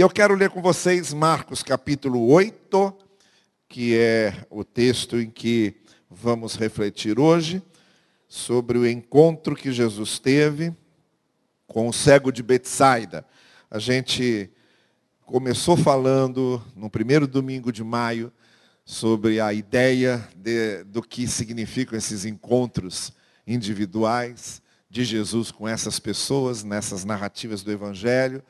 E eu quero ler com vocês Marcos capítulo 8, que é o texto em que vamos refletir hoje sobre o encontro que Jesus teve com o cego de Betsaida. A gente começou falando no primeiro domingo de maio sobre a ideia de, do que significam esses encontros individuais de Jesus com essas pessoas, nessas narrativas do Evangelho,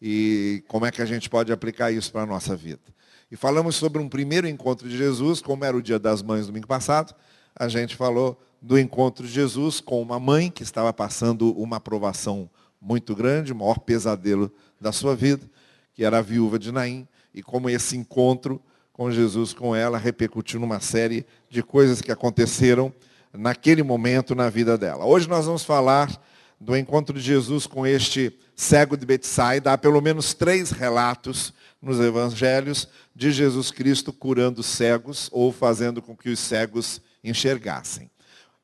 e como é que a gente pode aplicar isso para a nossa vida. E falamos sobre um primeiro encontro de Jesus, como era o dia das mães domingo passado, a gente falou do encontro de Jesus com uma mãe que estava passando uma aprovação muito grande, o maior pesadelo da sua vida, que era a viúva de Naim, e como esse encontro com Jesus, com ela, repercutiu numa série de coisas que aconteceram naquele momento na vida dela. Hoje nós vamos falar do encontro de Jesus com este cego de Betsaida. Há pelo menos três relatos nos evangelhos de Jesus Cristo curando cegos ou fazendo com que os cegos enxergassem.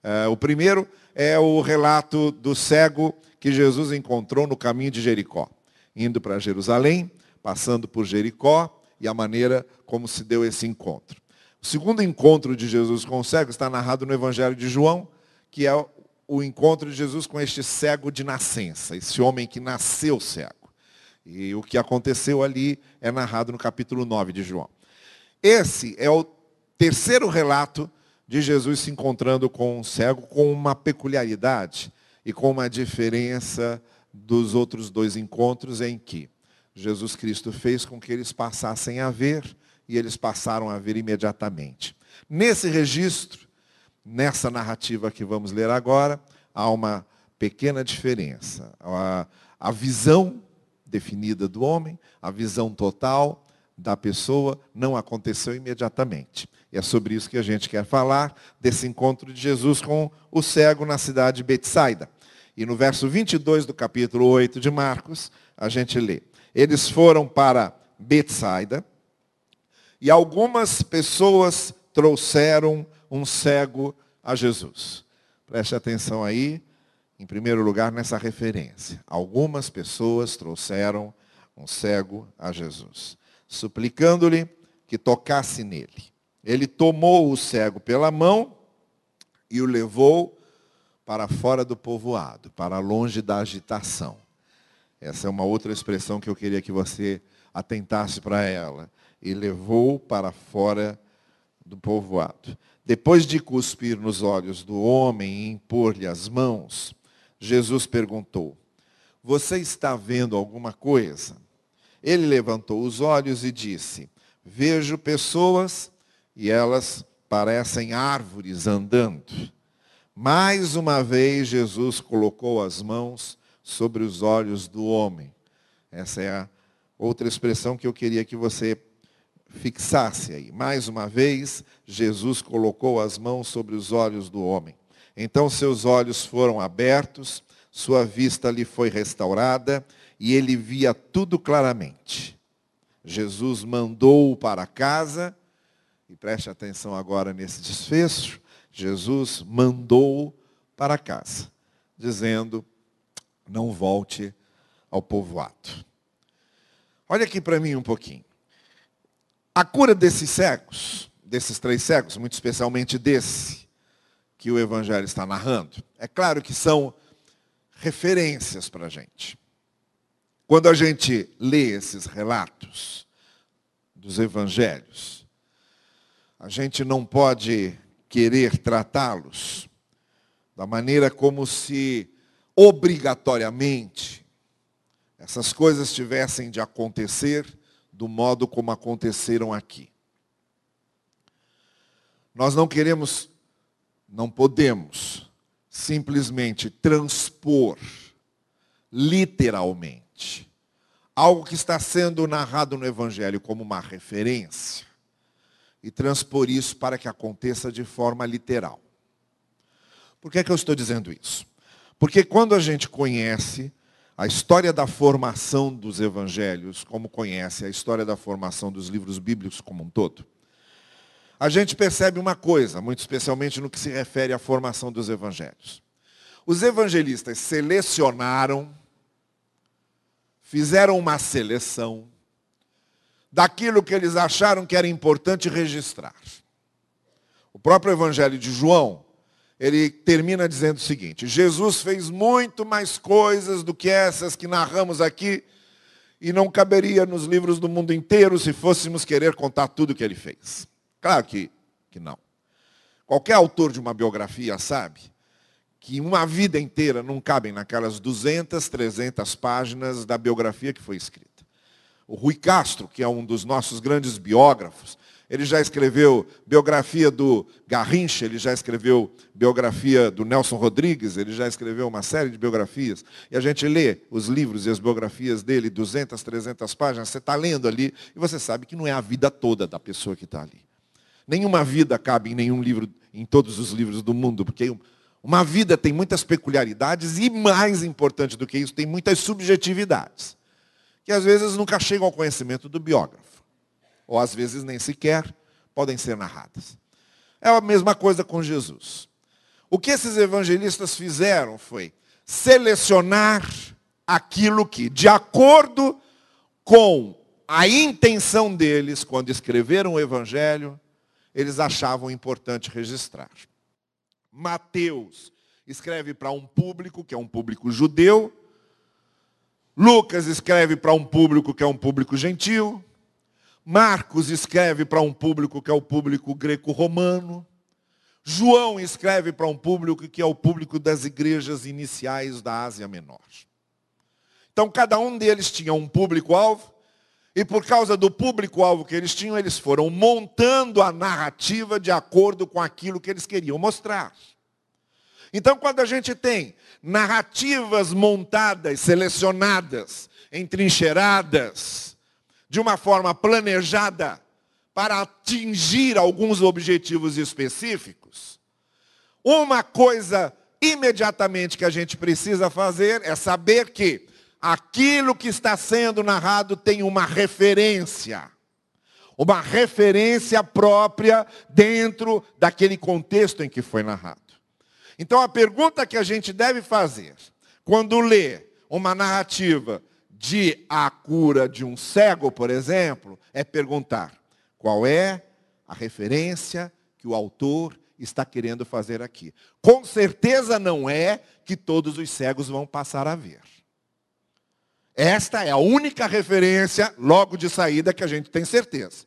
Uh, o primeiro é o relato do cego que Jesus encontrou no caminho de Jericó, indo para Jerusalém, passando por Jericó e a maneira como se deu esse encontro. O segundo encontro de Jesus com o cego está narrado no Evangelho de João, que é o encontro de Jesus com este cego de nascença, esse homem que nasceu cego. E o que aconteceu ali é narrado no capítulo 9 de João. Esse é o terceiro relato de Jesus se encontrando com um cego com uma peculiaridade e com uma diferença dos outros dois encontros em que Jesus Cristo fez com que eles passassem a ver e eles passaram a ver imediatamente. Nesse registro, nessa narrativa que vamos ler agora, há uma pequena diferença. A, a visão definida do homem, a visão total da pessoa não aconteceu imediatamente. E é sobre isso que a gente quer falar, desse encontro de Jesus com o cego na cidade de Betsaida. E no verso 22 do capítulo 8 de Marcos, a gente lê. Eles foram para Betsaida e algumas pessoas trouxeram um cego a Jesus. Preste atenção aí, em primeiro lugar, nessa referência. Algumas pessoas trouxeram um cego a Jesus, suplicando-lhe que tocasse nele. Ele tomou o cego pela mão e o levou para fora do povoado, para longe da agitação. Essa é uma outra expressão que eu queria que você atentasse para ela. E levou para fora do povoado. Depois de cuspir nos olhos do homem e impor-lhe as mãos, Jesus perguntou: Você está vendo alguma coisa? Ele levantou os olhos e disse: Vejo pessoas e elas parecem árvores andando. Mais uma vez, Jesus colocou as mãos sobre os olhos do homem. Essa é a outra expressão que eu queria que você fixasse aí. Mais uma vez, Jesus colocou as mãos sobre os olhos do homem. Então seus olhos foram abertos, sua vista lhe foi restaurada e ele via tudo claramente. Jesus mandou-o para casa, e preste atenção agora nesse desfecho, Jesus mandou para casa, dizendo: não volte ao povoado. Olha aqui para mim um pouquinho. A cura desses cegos, desses três cegos, muito especialmente desse que o Evangelho está narrando, é claro que são referências para a gente. Quando a gente lê esses relatos dos Evangelhos, a gente não pode querer tratá-los da maneira como se obrigatoriamente essas coisas tivessem de acontecer do modo como aconteceram aqui. Nós não queremos, não podemos simplesmente transpor literalmente algo que está sendo narrado no Evangelho como uma referência e transpor isso para que aconteça de forma literal. Por que, é que eu estou dizendo isso? Porque quando a gente conhece a história da formação dos evangelhos, como conhece a história da formação dos livros bíblicos como um todo, a gente percebe uma coisa, muito especialmente no que se refere à formação dos evangelhos. Os evangelistas selecionaram, fizeram uma seleção daquilo que eles acharam que era importante registrar. O próprio Evangelho de João, ele termina dizendo o seguinte: Jesus fez muito mais coisas do que essas que narramos aqui, e não caberia nos livros do mundo inteiro se fôssemos querer contar tudo o que ele fez. Claro que, que não. Qualquer autor de uma biografia sabe que uma vida inteira não cabem naquelas 200, 300 páginas da biografia que foi escrita. O Rui Castro, que é um dos nossos grandes biógrafos, ele já escreveu biografia do Garrincha, ele já escreveu biografia do Nelson Rodrigues, ele já escreveu uma série de biografias. E a gente lê os livros e as biografias dele, 200, 300 páginas, você está lendo ali e você sabe que não é a vida toda da pessoa que está ali. Nenhuma vida cabe em nenhum livro, em todos os livros do mundo, porque uma vida tem muitas peculiaridades e, mais importante do que isso, tem muitas subjetividades que às vezes nunca chegam ao conhecimento do biógrafo, ou às vezes nem sequer podem ser narradas. É a mesma coisa com Jesus. O que esses evangelistas fizeram foi selecionar aquilo que, de acordo com a intenção deles, quando escreveram o evangelho, eles achavam importante registrar. Mateus escreve para um público, que é um público judeu, Lucas escreve para um público que é um público gentil. Marcos escreve para um público que é o público greco-romano. João escreve para um público que é o público das igrejas iniciais da Ásia Menor. Então, cada um deles tinha um público-alvo, e por causa do público-alvo que eles tinham, eles foram montando a narrativa de acordo com aquilo que eles queriam mostrar. Então, quando a gente tem narrativas montadas, selecionadas, entrincheiradas, de uma forma planejada para atingir alguns objetivos específicos, uma coisa imediatamente que a gente precisa fazer é saber que aquilo que está sendo narrado tem uma referência. Uma referência própria dentro daquele contexto em que foi narrado. Então a pergunta que a gente deve fazer quando lê uma narrativa de a cura de um cego, por exemplo, é perguntar qual é a referência que o autor está querendo fazer aqui. Com certeza não é que todos os cegos vão passar a ver. Esta é a única referência logo de saída que a gente tem certeza.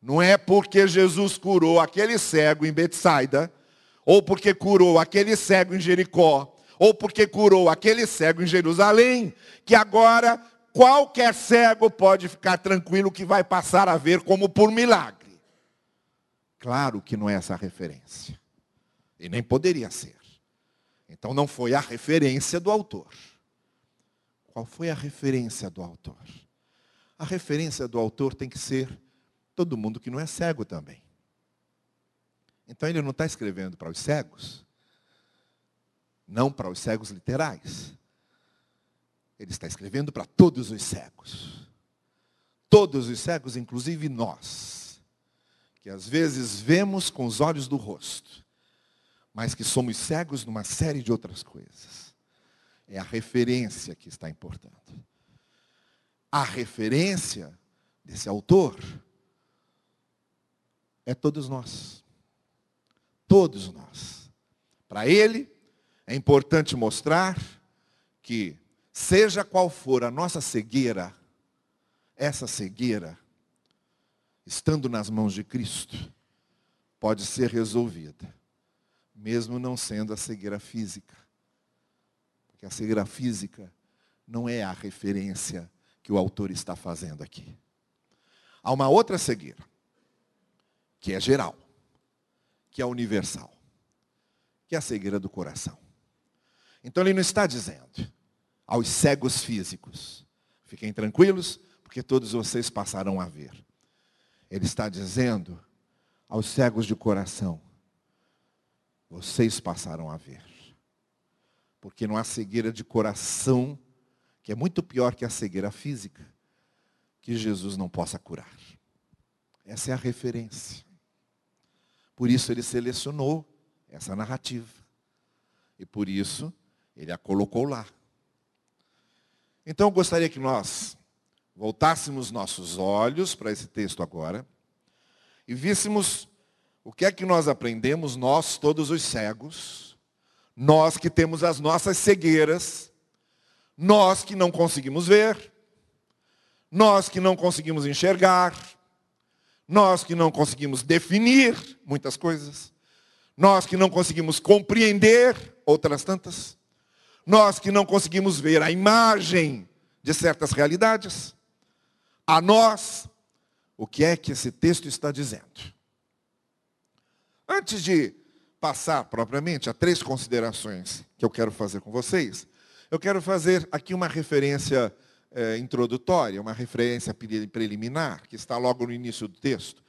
Não é porque Jesus curou aquele cego em Betsaida ou porque curou aquele cego em Jericó, ou porque curou aquele cego em Jerusalém, que agora qualquer cego pode ficar tranquilo que vai passar a ver como por milagre. Claro que não é essa a referência. E nem poderia ser. Então não foi a referência do autor. Qual foi a referência do autor? A referência do autor tem que ser todo mundo que não é cego também. Então ele não está escrevendo para os cegos, não para os cegos literais. Ele está escrevendo para todos os cegos. Todos os cegos, inclusive nós, que às vezes vemos com os olhos do rosto, mas que somos cegos numa série de outras coisas. É a referência que está importando. A referência desse autor é todos nós. Todos nós. Para ele, é importante mostrar que, seja qual for a nossa cegueira, essa cegueira, estando nas mãos de Cristo, pode ser resolvida, mesmo não sendo a cegueira física. Porque a cegueira física não é a referência que o autor está fazendo aqui. Há uma outra cegueira, que é geral que é universal, que é a cegueira do coração. Então ele não está dizendo aos cegos físicos, fiquem tranquilos, porque todos vocês passarão a ver. Ele está dizendo aos cegos de coração, vocês passarão a ver. Porque não há cegueira de coração, que é muito pior que a cegueira física, que Jesus não possa curar. Essa é a referência. Por isso ele selecionou essa narrativa. E por isso ele a colocou lá. Então eu gostaria que nós voltássemos nossos olhos para esse texto agora e víssemos o que é que nós aprendemos, nós, todos os cegos, nós que temos as nossas cegueiras, nós que não conseguimos ver, nós que não conseguimos enxergar, nós que não conseguimos definir muitas coisas, nós que não conseguimos compreender outras tantas, nós que não conseguimos ver a imagem de certas realidades, a nós, o que é que esse texto está dizendo? Antes de passar propriamente a três considerações que eu quero fazer com vocês, eu quero fazer aqui uma referência é, introdutória, uma referência preliminar, que está logo no início do texto,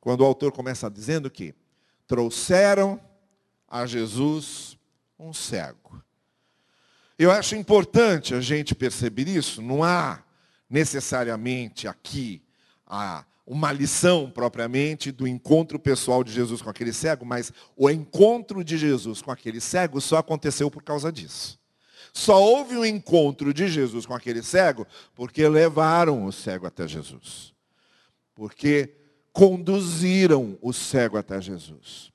quando o autor começa dizendo que trouxeram a Jesus um cego. Eu acho importante a gente perceber isso, não há necessariamente aqui a uma lição propriamente do encontro pessoal de Jesus com aquele cego, mas o encontro de Jesus com aquele cego só aconteceu por causa disso. Só houve um encontro de Jesus com aquele cego porque levaram o cego até Jesus. Porque conduziram o cego até Jesus.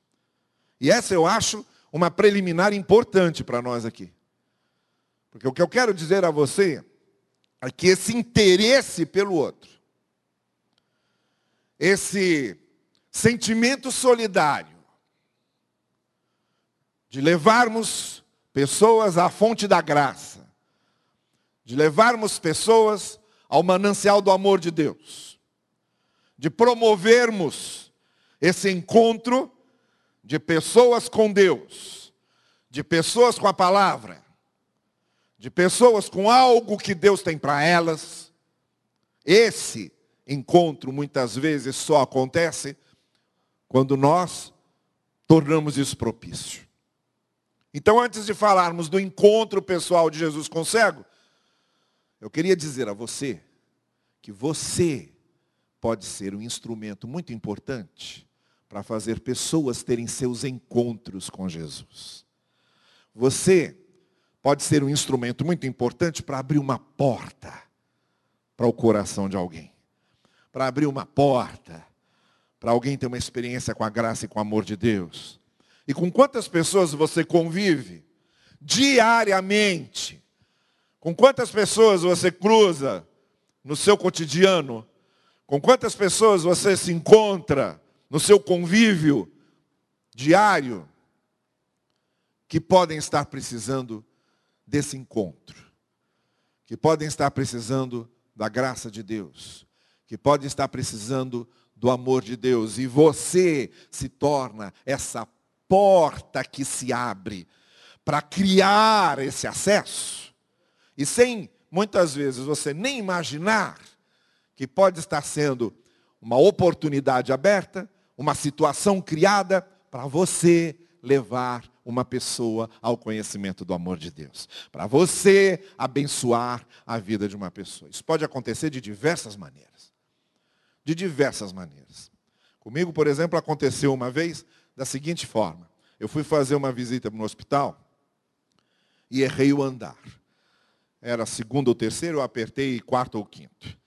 E essa eu acho uma preliminar importante para nós aqui. Porque o que eu quero dizer a você é que esse interesse pelo outro, esse sentimento solidário de levarmos pessoas à fonte da graça, de levarmos pessoas ao manancial do amor de Deus, de promovermos esse encontro de pessoas com Deus, de pessoas com a palavra, de pessoas com algo que Deus tem para elas. Esse encontro muitas vezes só acontece quando nós tornamos isso propício. Então, antes de falarmos do encontro pessoal de Jesus com o cego, eu queria dizer a você que você pode ser um instrumento muito importante para fazer pessoas terem seus encontros com Jesus. Você pode ser um instrumento muito importante para abrir uma porta para o coração de alguém para abrir uma porta, para alguém ter uma experiência com a graça e com o amor de Deus. E com quantas pessoas você convive diariamente? Com quantas pessoas você cruza no seu cotidiano? Com quantas pessoas você se encontra no seu convívio diário que podem estar precisando desse encontro? Que podem estar precisando da graça de Deus? que pode estar precisando do amor de Deus. E você se torna essa porta que se abre para criar esse acesso. E sem, muitas vezes, você nem imaginar que pode estar sendo uma oportunidade aberta, uma situação criada para você levar uma pessoa ao conhecimento do amor de Deus. Para você abençoar a vida de uma pessoa. Isso pode acontecer de diversas maneiras de diversas maneiras. Comigo, por exemplo, aconteceu uma vez da seguinte forma. Eu fui fazer uma visita no hospital e errei o andar. Era segundo ou terceiro, eu apertei quarto ou quinto.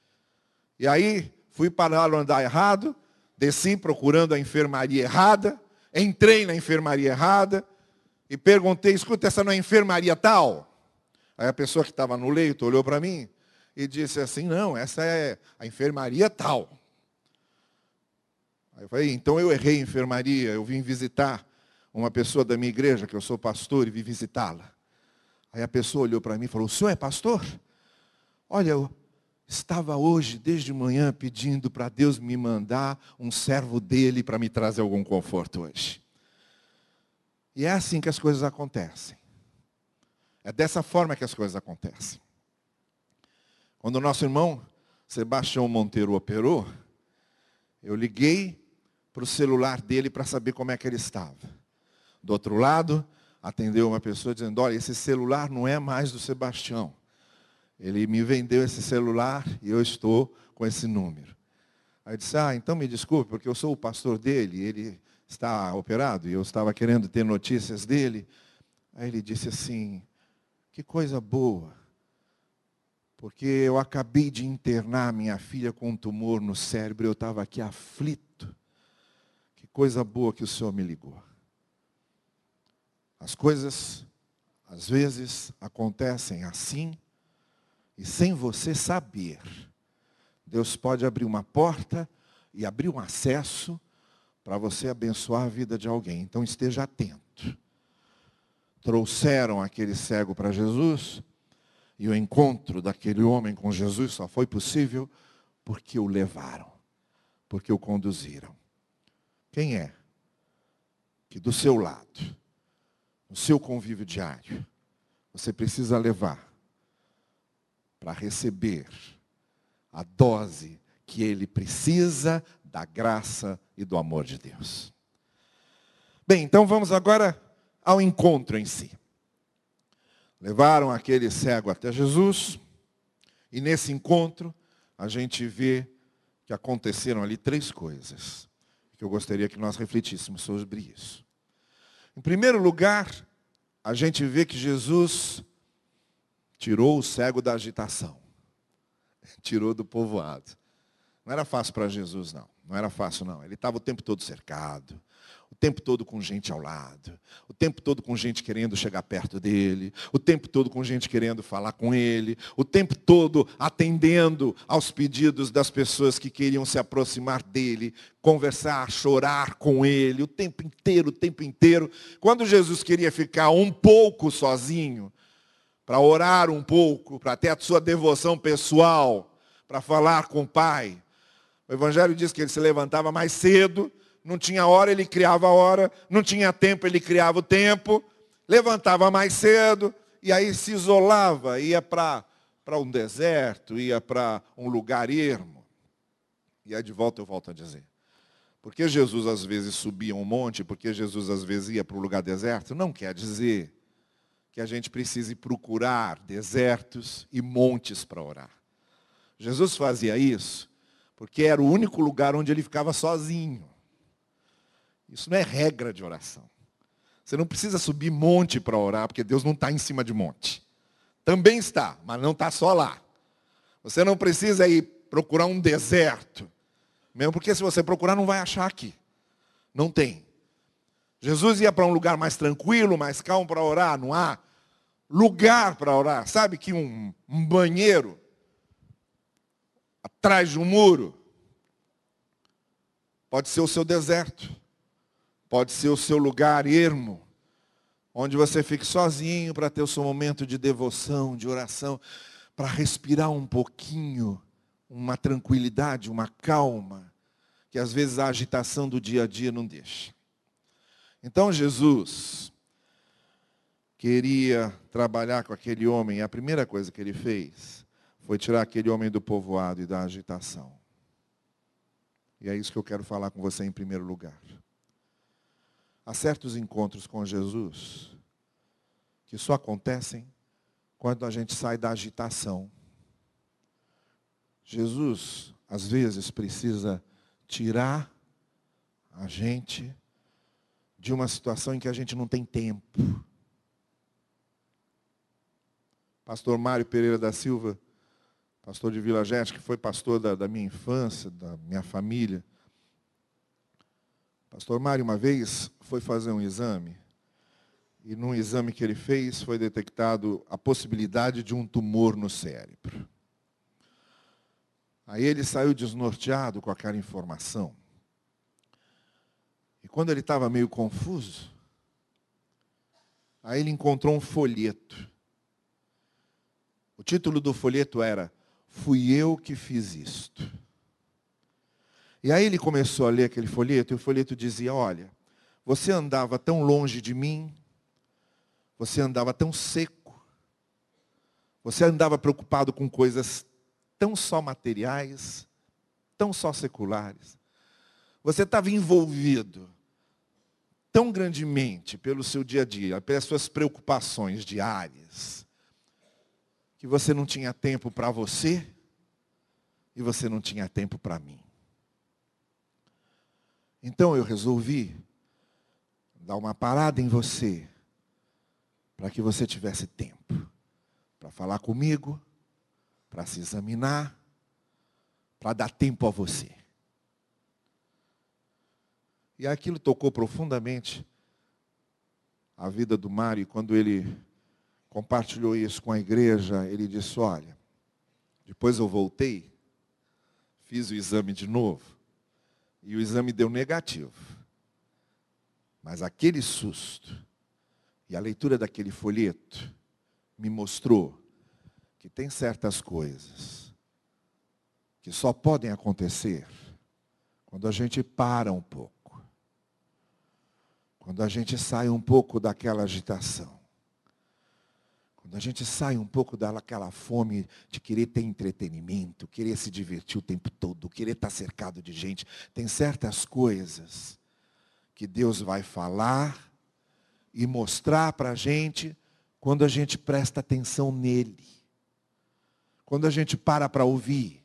E aí fui parar no andar errado, desci procurando a enfermaria errada, entrei na enfermaria errada e perguntei, escuta, essa não é enfermaria tal? Aí a pessoa que estava no leito olhou para mim e disse assim, não, essa é a enfermaria tal. Aí eu falei, então eu errei enfermaria, eu vim visitar uma pessoa da minha igreja, que eu sou pastor, e vim visitá-la. Aí a pessoa olhou para mim e falou, o senhor é pastor? Olha, eu estava hoje, desde manhã, pedindo para Deus me mandar um servo dele para me trazer algum conforto hoje. E é assim que as coisas acontecem. É dessa forma que as coisas acontecem. Quando o nosso irmão Sebastião Monteiro operou, eu liguei para o celular dele para saber como é que ele estava. Do outro lado, atendeu uma pessoa dizendo, olha, esse celular não é mais do Sebastião. Ele me vendeu esse celular e eu estou com esse número. Aí disse, ah, então me desculpe, porque eu sou o pastor dele, ele está operado e eu estava querendo ter notícias dele. Aí ele disse assim, que coisa boa. porque eu acabei de internar minha filha com um tumor no cérebro, eu estava aqui aflito. Que coisa boa que o Senhor me ligou. As coisas, às vezes, acontecem assim, e sem você saber. Deus pode abrir uma porta e abrir um acesso para você abençoar a vida de alguém. Então esteja atento. Trouxeram aquele cego para Jesus, e o encontro daquele homem com Jesus só foi possível porque o levaram, porque o conduziram. Quem é que do seu lado, no seu convívio diário, você precisa levar para receber a dose que ele precisa da graça e do amor de Deus? Bem, então vamos agora ao encontro em si. Levaram aquele cego até Jesus, e nesse encontro a gente vê que aconteceram ali três coisas, que eu gostaria que nós refletíssemos sobre isso. Em primeiro lugar, a gente vê que Jesus tirou o cego da agitação, tirou do povoado. Não era fácil para Jesus, não. Não era fácil, não. Ele estava o tempo todo cercado o tempo todo com gente ao lado, o tempo todo com gente querendo chegar perto dele, o tempo todo com gente querendo falar com ele, o tempo todo atendendo aos pedidos das pessoas que queriam se aproximar dele, conversar, chorar com ele, o tempo inteiro, o tempo inteiro. Quando Jesus queria ficar um pouco sozinho, para orar um pouco, para ter a sua devoção pessoal, para falar com o Pai, o Evangelho diz que ele se levantava mais cedo, não tinha hora, ele criava a hora. Não tinha tempo, ele criava o tempo. Levantava mais cedo e aí se isolava, ia para um deserto, ia para um lugar ermo. E aí de volta eu volto a dizer. Porque Jesus às vezes subia um monte, porque Jesus às vezes ia para um lugar deserto, não quer dizer que a gente precise procurar desertos e montes para orar. Jesus fazia isso porque era o único lugar onde ele ficava sozinho. Isso não é regra de oração. Você não precisa subir monte para orar, porque Deus não está em cima de monte. Também está, mas não está só lá. Você não precisa ir procurar um deserto. Mesmo porque se você procurar, não vai achar aqui. Não tem. Jesus ia para um lugar mais tranquilo, mais calmo para orar. Não há lugar para orar. Sabe que um, um banheiro atrás de um muro pode ser o seu deserto. Pode ser o seu lugar ermo, onde você fique sozinho para ter o seu momento de devoção, de oração, para respirar um pouquinho, uma tranquilidade, uma calma, que às vezes a agitação do dia a dia não deixa. Então Jesus queria trabalhar com aquele homem, a primeira coisa que ele fez foi tirar aquele homem do povoado e da agitação. E é isso que eu quero falar com você em primeiro lugar. Há certos encontros com Jesus que só acontecem quando a gente sai da agitação. Jesus, às vezes, precisa tirar a gente de uma situação em que a gente não tem tempo. Pastor Mário Pereira da Silva, pastor de Vila Geste, que foi pastor da, da minha infância, da minha família, Pastor Mário, uma vez, foi fazer um exame. E num exame que ele fez, foi detectado a possibilidade de um tumor no cérebro. Aí ele saiu desnorteado com aquela informação. E quando ele estava meio confuso, aí ele encontrou um folheto. Título do folheto era Fui eu que fiz isto. E aí ele começou a ler aquele folheto, e o folheto dizia: Olha, você andava tão longe de mim, você andava tão seco, você andava preocupado com coisas tão só materiais, tão só seculares. Você estava envolvido tão grandemente pelo seu dia a dia, pelas suas preocupações diárias, que você não tinha tempo para você e você não tinha tempo para mim. Então eu resolvi dar uma parada em você, para que você tivesse tempo para falar comigo, para se examinar, para dar tempo a você. E aquilo tocou profundamente a vida do Mário, quando ele compartilhou isso com a igreja, ele disse: Olha, depois eu voltei, fiz o exame de novo, e o exame deu negativo. Mas aquele susto e a leitura daquele folheto me mostrou que tem certas coisas que só podem acontecer quando a gente para um pouco. Quando a gente sai um pouco daquela agitação. Quando a gente sai um pouco daquela fome de querer ter entretenimento, querer se divertir o tempo todo, querer estar cercado de gente, tem certas coisas que Deus vai falar e mostrar para a gente quando a gente presta atenção nele. Quando a gente para para ouvir.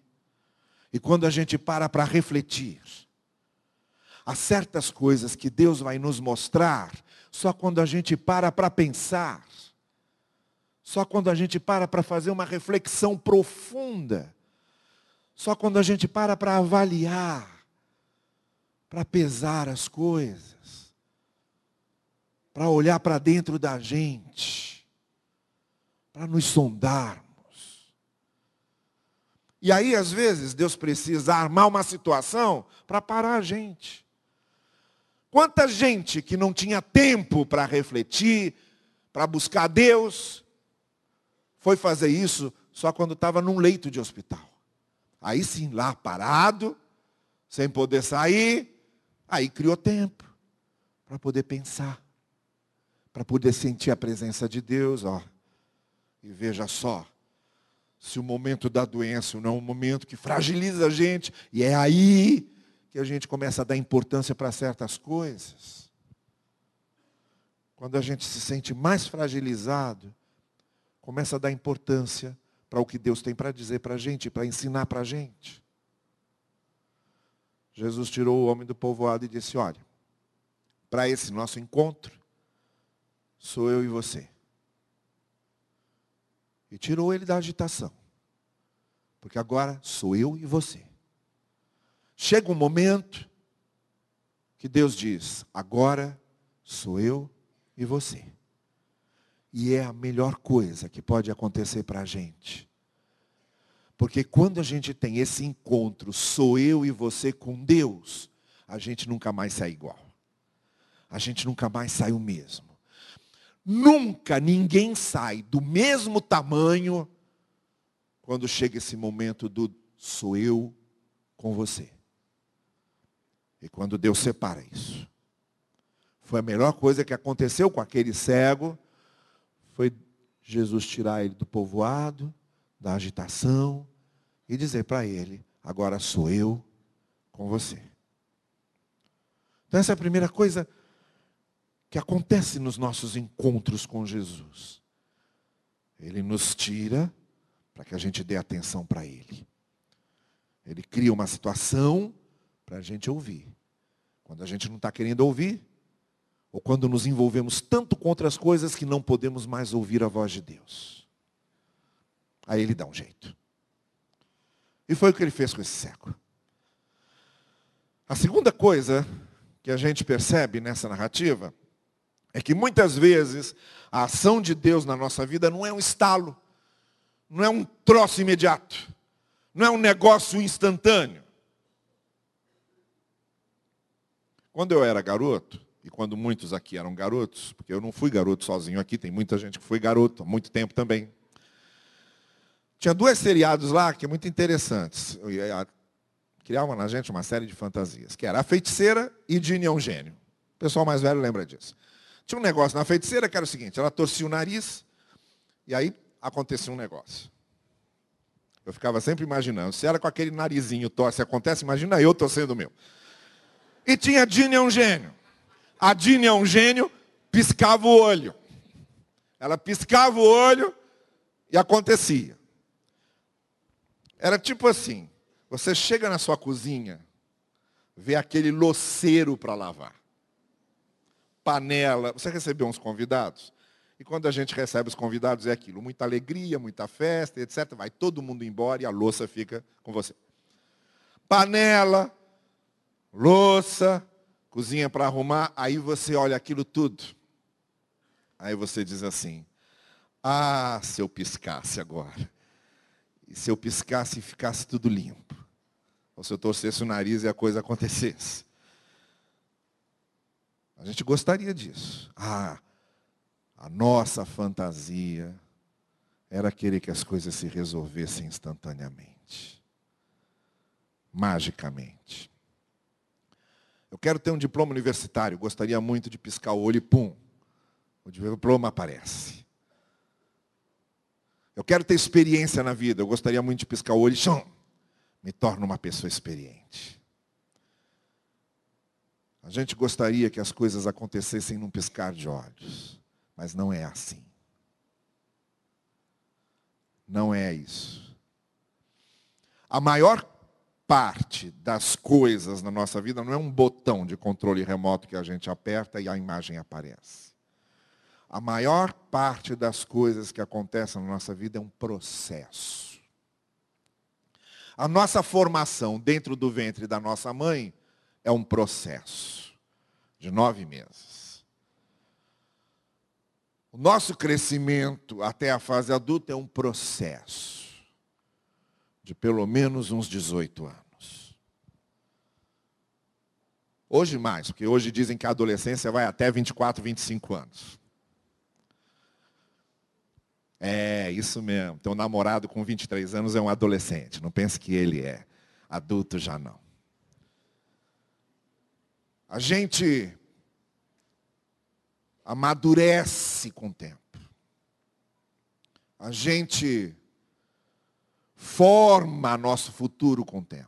E quando a gente para para refletir. Há certas coisas que Deus vai nos mostrar só quando a gente para para pensar. Só quando a gente para para fazer uma reflexão profunda. Só quando a gente para para avaliar, para pesar as coisas para olhar para dentro da gente, para nos sondarmos. E aí, às vezes, Deus precisa armar uma situação para parar a gente. Quanta gente que não tinha tempo para refletir, para buscar Deus, foi fazer isso só quando estava num leito de hospital. Aí sim, lá parado, sem poder sair, aí criou tempo para poder pensar para poder sentir a presença de Deus, ó. E veja só, se o momento da doença não é um momento que fragiliza a gente, e é aí que a gente começa a dar importância para certas coisas. Quando a gente se sente mais fragilizado, começa a dar importância para o que Deus tem para dizer para a gente, para ensinar para a gente. Jesus tirou o homem do povoado e disse: Olha, para esse nosso encontro, sou eu e você. E tirou ele da agitação. Porque agora sou eu e você. Chega um momento que Deus diz: agora sou eu e você. E é a melhor coisa que pode acontecer para a gente. Porque quando a gente tem esse encontro, sou eu e você com Deus, a gente nunca mais sai igual. A gente nunca mais sai o mesmo. Nunca ninguém sai do mesmo tamanho quando chega esse momento do sou eu com você. E quando Deus separa isso. Foi a melhor coisa que aconteceu com aquele cego, foi Jesus tirar ele do povoado, da agitação, e dizer para ele, agora sou eu com você. Então essa é a primeira coisa que acontece nos nossos encontros com Jesus. Ele nos tira para que a gente dê atenção para Ele. Ele cria uma situação para a gente ouvir. Quando a gente não está querendo ouvir, ou quando nos envolvemos tanto com outras coisas que não podemos mais ouvir a voz de Deus. Aí ele dá um jeito. E foi o que ele fez com esse cego. A segunda coisa que a gente percebe nessa narrativa é que muitas vezes a ação de Deus na nossa vida não é um estalo, não é um troço imediato, não é um negócio instantâneo. Quando eu era garoto, e quando muitos aqui eram garotos, porque eu não fui garoto sozinho aqui, tem muita gente que foi garoto há muito tempo também. Tinha dois seriados lá que é muito interessantes. Criavam na gente uma série de fantasias, que era A Feiticeira e Ginny é um Gênio. O pessoal mais velho lembra disso. Tinha um negócio na feiticeira que era o seguinte, ela torcia o nariz e aí acontecia um negócio. Eu ficava sempre imaginando, se ela com aquele narizinho torce acontece, imagina eu torcendo o meu. E tinha Dini é um gênio. A Dini é um gênio, piscava o olho. Ela piscava o olho e acontecia. Era tipo assim, você chega na sua cozinha, vê aquele loceiro para lavar panela. Você recebeu uns convidados? E quando a gente recebe os convidados é aquilo, muita alegria, muita festa, etc. Vai todo mundo embora e a louça fica com você. Panela, louça, cozinha para arrumar, aí você olha aquilo tudo. Aí você diz assim: "Ah, se eu piscasse agora. E se eu piscasse e ficasse tudo limpo. Ou se eu torcesse o nariz e a coisa acontecesse. A gente gostaria disso. Ah, a nossa fantasia era querer que as coisas se resolvessem instantaneamente. Magicamente. Eu quero ter um diploma universitário, gostaria muito de piscar o olho e pum, o diploma aparece. Eu quero ter experiência na vida, eu gostaria muito de piscar o olho e chão, me torno uma pessoa experiente. A gente gostaria que as coisas acontecessem num piscar de olhos, mas não é assim. Não é isso. A maior parte das coisas na nossa vida não é um botão de controle remoto que a gente aperta e a imagem aparece. A maior parte das coisas que acontecem na nossa vida é um processo. A nossa formação dentro do ventre da nossa mãe é um processo de nove meses. O nosso crescimento até a fase adulta é um processo de pelo menos uns 18 anos. Hoje mais, porque hoje dizem que a adolescência vai até 24, 25 anos. É, isso mesmo. Teu namorado com 23 anos é um adolescente. Não pense que ele é. Adulto já não. A gente amadurece com o tempo. A gente forma nosso futuro com o tempo.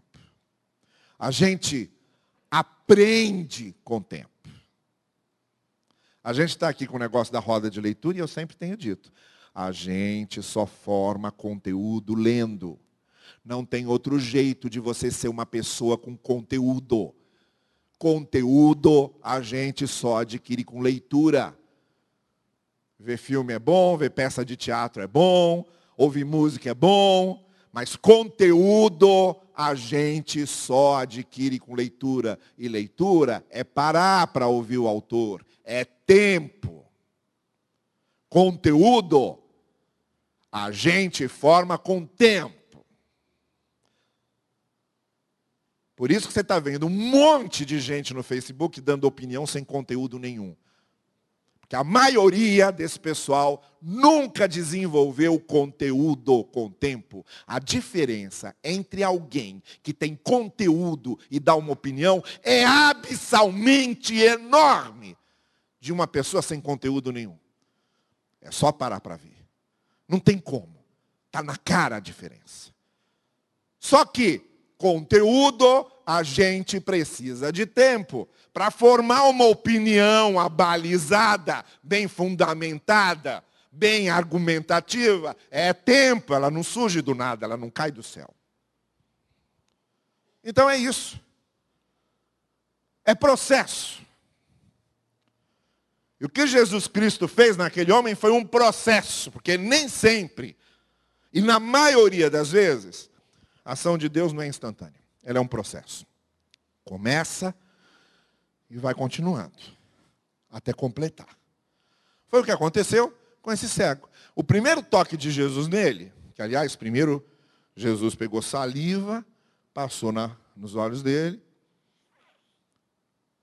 A gente aprende com o tempo. A gente está aqui com o negócio da roda de leitura e eu sempre tenho dito. A gente só forma conteúdo lendo. Não tem outro jeito de você ser uma pessoa com conteúdo. Conteúdo a gente só adquire com leitura. Ver filme é bom, ver peça de teatro é bom, ouvir música é bom, mas conteúdo a gente só adquire com leitura. E leitura é parar para ouvir o autor, é tempo. Conteúdo a gente forma com tempo. Por isso que você está vendo um monte de gente no Facebook dando opinião sem conteúdo nenhum. Porque a maioria desse pessoal nunca desenvolveu conteúdo com tempo. A diferença entre alguém que tem conteúdo e dá uma opinião é abissalmente enorme de uma pessoa sem conteúdo nenhum. É só parar para ver. Não tem como. Está na cara a diferença. Só que conteúdo, a gente precisa de tempo. Para formar uma opinião abalizada, bem fundamentada, bem argumentativa, é tempo, ela não surge do nada, ela não cai do céu. Então é isso. É processo. E o que Jesus Cristo fez naquele homem foi um processo, porque nem sempre, e na maioria das vezes, a ação de Deus não é instantânea, ela é um processo. Começa e vai continuando até completar. Foi o que aconteceu com esse cego. O primeiro toque de Jesus nele, que aliás, primeiro Jesus pegou saliva, passou na, nos olhos dele,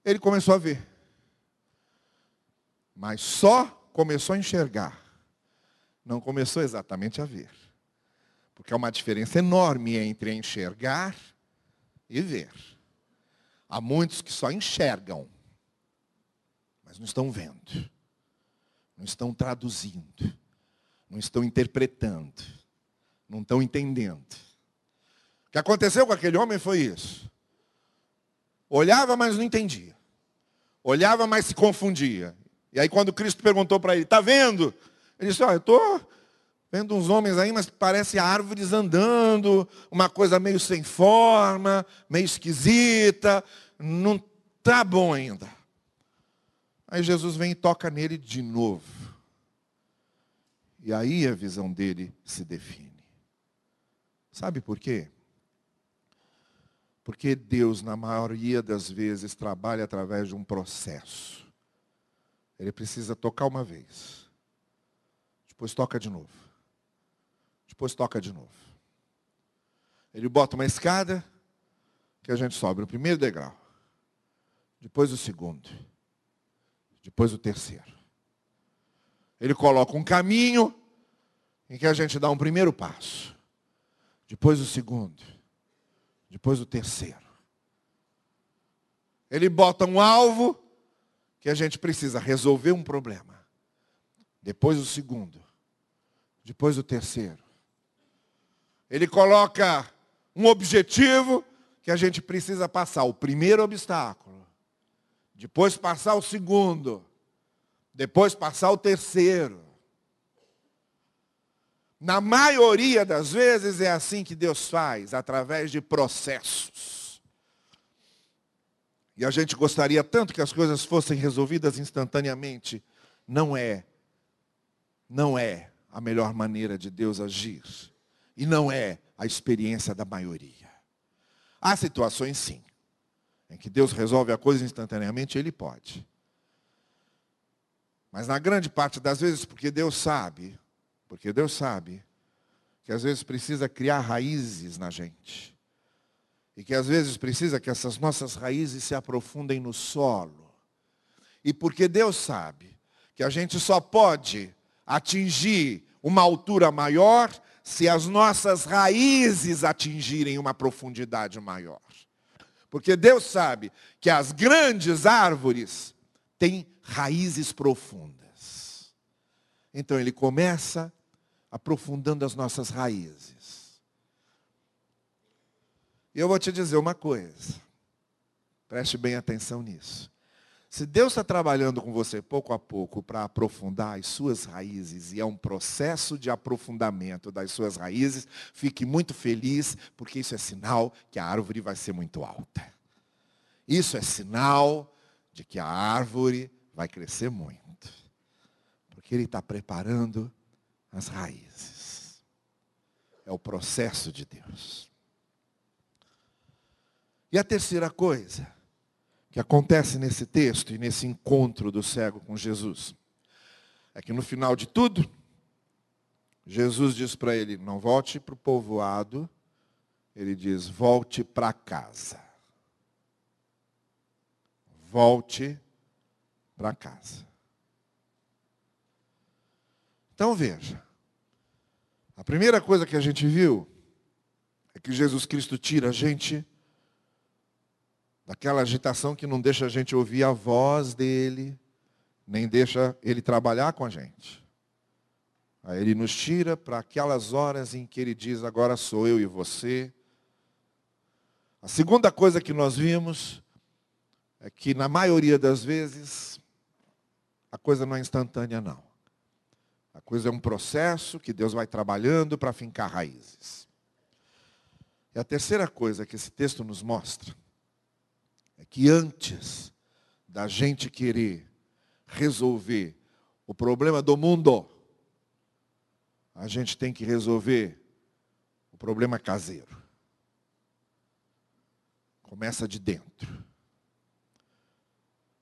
ele começou a ver. Mas só começou a enxergar. Não começou exatamente a ver. Porque há uma diferença enorme entre enxergar e ver. Há muitos que só enxergam, mas não estão vendo, não estão traduzindo, não estão interpretando, não estão entendendo. O que aconteceu com aquele homem foi isso. Olhava, mas não entendia. Olhava, mas se confundia. E aí, quando Cristo perguntou para ele: Está vendo? Ele disse: Olha, eu estou Vendo uns homens aí, mas parece árvores andando, uma coisa meio sem forma, meio esquisita, não está bom ainda. Aí Jesus vem e toca nele de novo. E aí a visão dele se define. Sabe por quê? Porque Deus, na maioria das vezes, trabalha através de um processo. Ele precisa tocar uma vez. Depois toca de novo. Depois toca de novo. Ele bota uma escada que a gente sobe o primeiro degrau. Depois o segundo. Depois o terceiro. Ele coloca um caminho em que a gente dá um primeiro passo. Depois o segundo. Depois o terceiro. Ele bota um alvo que a gente precisa resolver um problema. Depois o segundo. Depois o terceiro. Ele coloca um objetivo que a gente precisa passar. O primeiro obstáculo. Depois passar o segundo. Depois passar o terceiro. Na maioria das vezes é assim que Deus faz, através de processos. E a gente gostaria tanto que as coisas fossem resolvidas instantaneamente. Não é. Não é a melhor maneira de Deus agir. E não é a experiência da maioria. Há situações, sim, em que Deus resolve a coisa instantaneamente, Ele pode. Mas na grande parte das vezes, porque Deus sabe porque Deus sabe que às vezes precisa criar raízes na gente. E que às vezes precisa que essas nossas raízes se aprofundem no solo. E porque Deus sabe que a gente só pode atingir uma altura maior se as nossas raízes atingirem uma profundidade maior. Porque Deus sabe que as grandes árvores têm raízes profundas. Então ele começa aprofundando as nossas raízes. E eu vou te dizer uma coisa, preste bem atenção nisso. Se Deus está trabalhando com você pouco a pouco para aprofundar as suas raízes, e é um processo de aprofundamento das suas raízes, fique muito feliz, porque isso é sinal que a árvore vai ser muito alta. Isso é sinal de que a árvore vai crescer muito. Porque Ele está preparando as raízes. É o processo de Deus. E a terceira coisa que acontece nesse texto e nesse encontro do cego com Jesus é que no final de tudo, Jesus diz para ele: não volte para o povoado, ele diz: volte para casa. Volte para casa. Então veja. A primeira coisa que a gente viu é que Jesus Cristo tira a gente daquela agitação que não deixa a gente ouvir a voz dele, nem deixa ele trabalhar com a gente. Aí ele nos tira para aquelas horas em que ele diz: agora sou eu e você. A segunda coisa que nós vimos é que, na maioria das vezes, a coisa não é instantânea, não. A coisa é um processo que Deus vai trabalhando para fincar raízes. E a terceira coisa que esse texto nos mostra é que antes da gente querer resolver o problema do mundo, a gente tem que resolver o problema caseiro. Começa de dentro.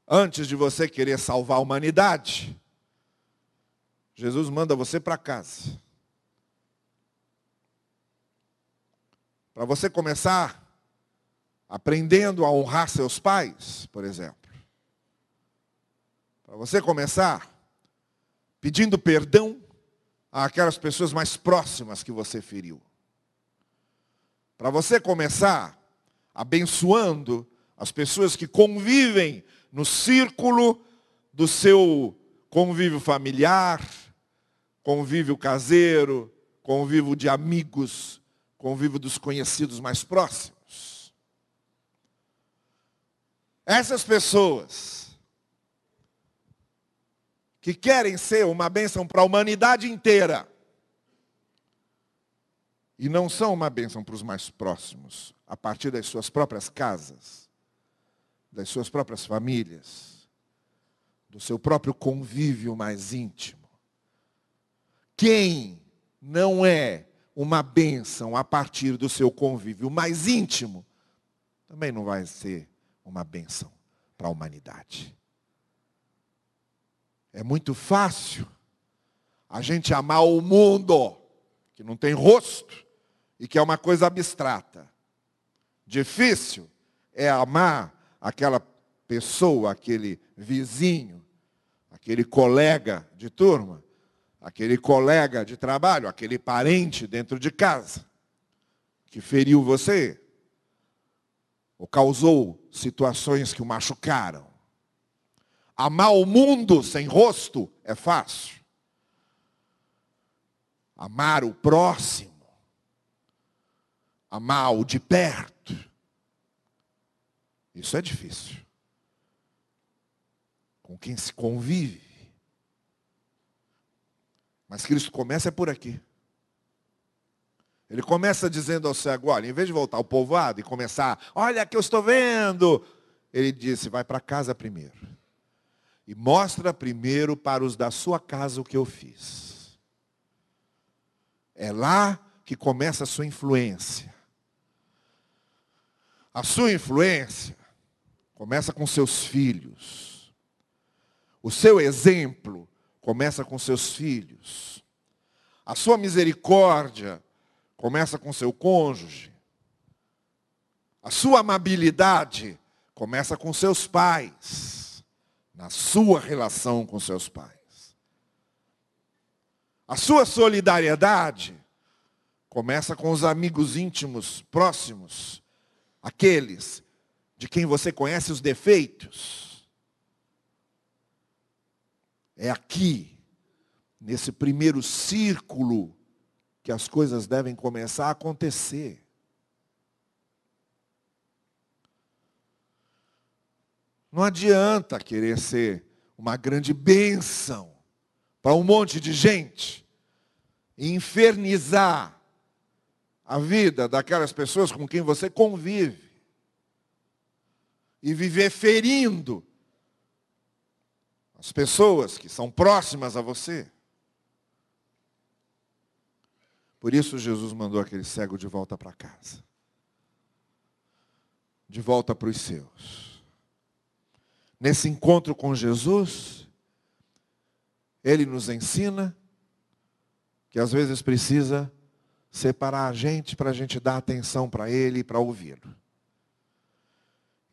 Antes de você querer salvar a humanidade, Jesus manda você para casa. Para você começar aprendendo a honrar seus pais, por exemplo. Para você começar pedindo perdão àquelas pessoas mais próximas que você feriu. Para você começar abençoando as pessoas que convivem no círculo do seu convívio familiar, convívio caseiro, convívio de amigos, convívio dos conhecidos mais próximos. Essas pessoas que querem ser uma bênção para a humanidade inteira e não são uma bênção para os mais próximos, a partir das suas próprias casas, das suas próprias famílias, do seu próprio convívio mais íntimo. Quem não é uma bênção a partir do seu convívio mais íntimo, também não vai ser uma bênção para a humanidade. É muito fácil a gente amar o mundo, que não tem rosto e que é uma coisa abstrata. Difícil é amar aquela pessoa, aquele vizinho, aquele colega de turma, aquele colega de trabalho, aquele parente dentro de casa, que feriu você, ou causou situações que o machucaram. Amar o mundo sem rosto é fácil. Amar o próximo, amar o de perto, isso é difícil. Com quem se convive. Mas Cristo começa por aqui. Ele começa dizendo ao cego, olha, em vez de voltar ao povoado e começar, olha que eu estou vendo, ele disse, vai para casa primeiro. E mostra primeiro para os da sua casa o que eu fiz. É lá que começa a sua influência. A sua influência começa com seus filhos. O seu exemplo começa com seus filhos. A sua misericórdia começa com seu cônjuge. A sua amabilidade começa com seus pais, na sua relação com seus pais. A sua solidariedade começa com os amigos íntimos, próximos, aqueles de quem você conhece os defeitos. É aqui, nesse primeiro círculo que as coisas devem começar a acontecer. Não adianta querer ser uma grande bênção para um monte de gente e infernizar a vida daquelas pessoas com quem você convive e viver ferindo as pessoas que são próximas a você. Por isso Jesus mandou aquele cego de volta para casa. De volta para os seus. Nesse encontro com Jesus, ele nos ensina que às vezes precisa separar a gente para a gente dar atenção para ele e para ouvi-lo.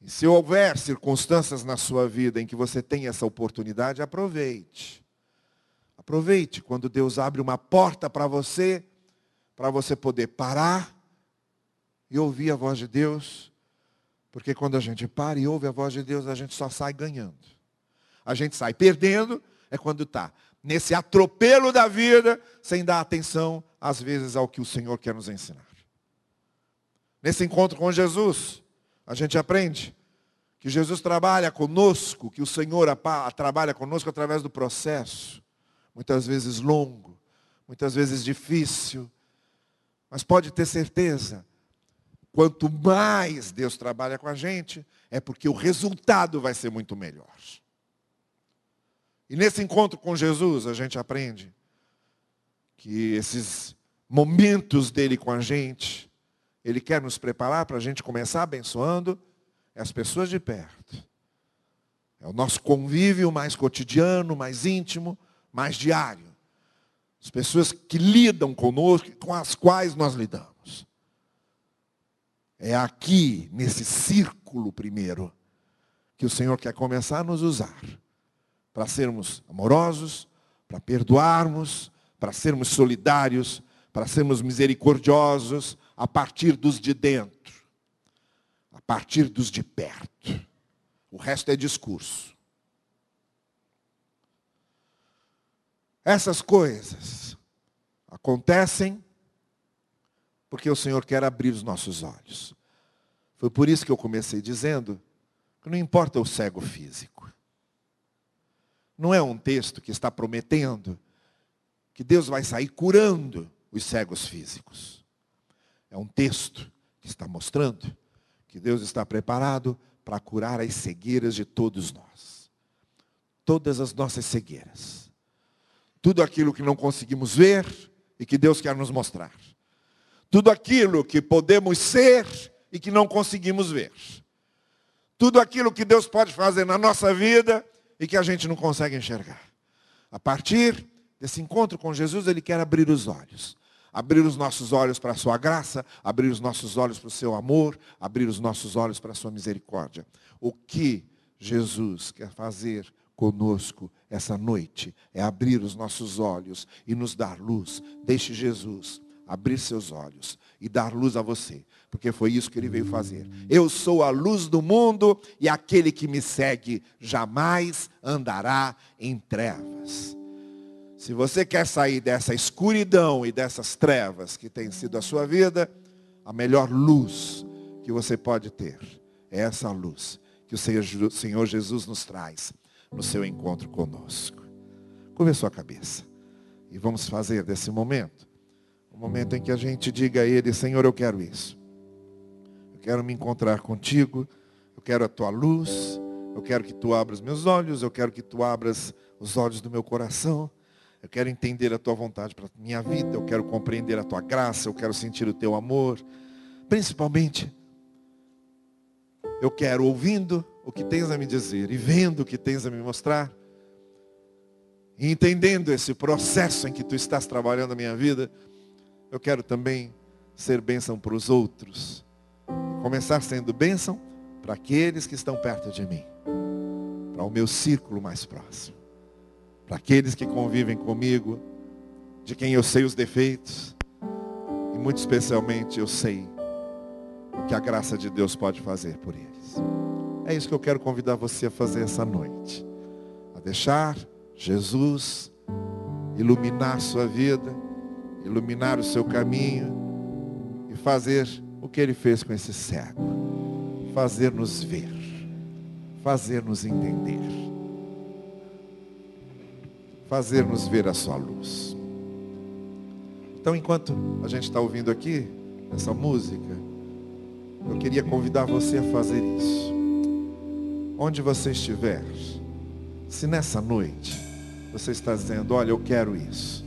E se houver circunstâncias na sua vida em que você tem essa oportunidade, aproveite. Aproveite quando Deus abre uma porta para você para você poder parar e ouvir a voz de Deus, porque quando a gente para e ouve a voz de Deus, a gente só sai ganhando. A gente sai perdendo é quando está nesse atropelo da vida, sem dar atenção, às vezes, ao que o Senhor quer nos ensinar. Nesse encontro com Jesus, a gente aprende que Jesus trabalha conosco, que o Senhor trabalha conosco através do processo, muitas vezes longo, muitas vezes difícil, mas pode ter certeza, quanto mais Deus trabalha com a gente, é porque o resultado vai ser muito melhor. E nesse encontro com Jesus, a gente aprende que esses momentos dele com a gente, ele quer nos preparar para a gente começar abençoando as pessoas de perto. É o nosso convívio mais cotidiano, mais íntimo, mais diário. As pessoas que lidam conosco, com as quais nós lidamos. É aqui, nesse círculo primeiro, que o Senhor quer começar a nos usar. Para sermos amorosos, para perdoarmos, para sermos solidários, para sermos misericordiosos, a partir dos de dentro, a partir dos de perto. O resto é discurso. Essas coisas acontecem porque o Senhor quer abrir os nossos olhos. Foi por isso que eu comecei dizendo que não importa o cego físico. Não é um texto que está prometendo que Deus vai sair curando os cegos físicos. É um texto que está mostrando que Deus está preparado para curar as cegueiras de todos nós. Todas as nossas cegueiras tudo aquilo que não conseguimos ver e que Deus quer nos mostrar. Tudo aquilo que podemos ser e que não conseguimos ver. Tudo aquilo que Deus pode fazer na nossa vida e que a gente não consegue enxergar. A partir desse encontro com Jesus, Ele quer abrir os olhos. Abrir os nossos olhos para a sua graça, abrir os nossos olhos para o seu amor, abrir os nossos olhos para a sua misericórdia. O que Jesus quer fazer conosco essa noite é abrir os nossos olhos e nos dar luz. Deixe Jesus abrir seus olhos e dar luz a você, porque foi isso que ele veio fazer. Eu sou a luz do mundo e aquele que me segue jamais andará em trevas. Se você quer sair dessa escuridão e dessas trevas que tem sido a sua vida, a melhor luz que você pode ter é essa luz que o Senhor Jesus nos traz no seu encontro conosco. Curva sua cabeça. E vamos fazer desse momento o momento em que a gente diga a Ele, Senhor, eu quero isso. Eu quero me encontrar contigo. Eu quero a tua luz. Eu quero que tu abras meus olhos. Eu quero que tu abras os olhos do meu coração. Eu quero entender a tua vontade para minha vida. Eu quero compreender a tua graça. Eu quero sentir o teu amor. Principalmente, eu quero ouvindo o que tens a me dizer e vendo o que tens a me mostrar. E entendendo esse processo em que tu estás trabalhando a minha vida eu quero também ser bênção para os outros. Começar sendo bênção para aqueles que estão perto de mim. Para o meu círculo mais próximo. Para aqueles que convivem comigo, de quem eu sei os defeitos. E muito especialmente eu sei o que a graça de Deus pode fazer por eles. É isso que eu quero convidar você a fazer essa noite. A deixar Jesus iluminar sua vida iluminar o seu caminho e fazer o que ele fez com esse cego. Fazer-nos ver, fazer-nos entender, fazer-nos ver a sua luz. Então, enquanto a gente está ouvindo aqui essa música, eu queria convidar você a fazer isso. Onde você estiver, se nessa noite você está dizendo, olha, eu quero isso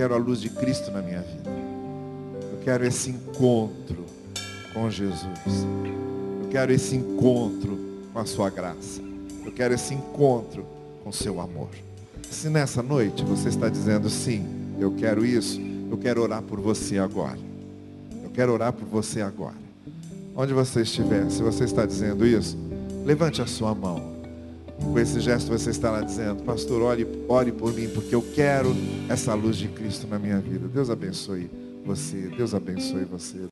quero a luz de Cristo na minha vida. Eu quero esse encontro com Jesus. Eu quero esse encontro com a sua graça. Eu quero esse encontro com o seu amor. Se nessa noite você está dizendo sim, eu quero isso, eu quero orar por você agora. Eu quero orar por você agora. Onde você estiver, se você está dizendo isso, levante a sua mão. Com esse gesto você estará dizendo, pastor, ore, ore por mim, porque eu quero essa luz de Cristo na minha vida. Deus abençoe você, Deus abençoe você.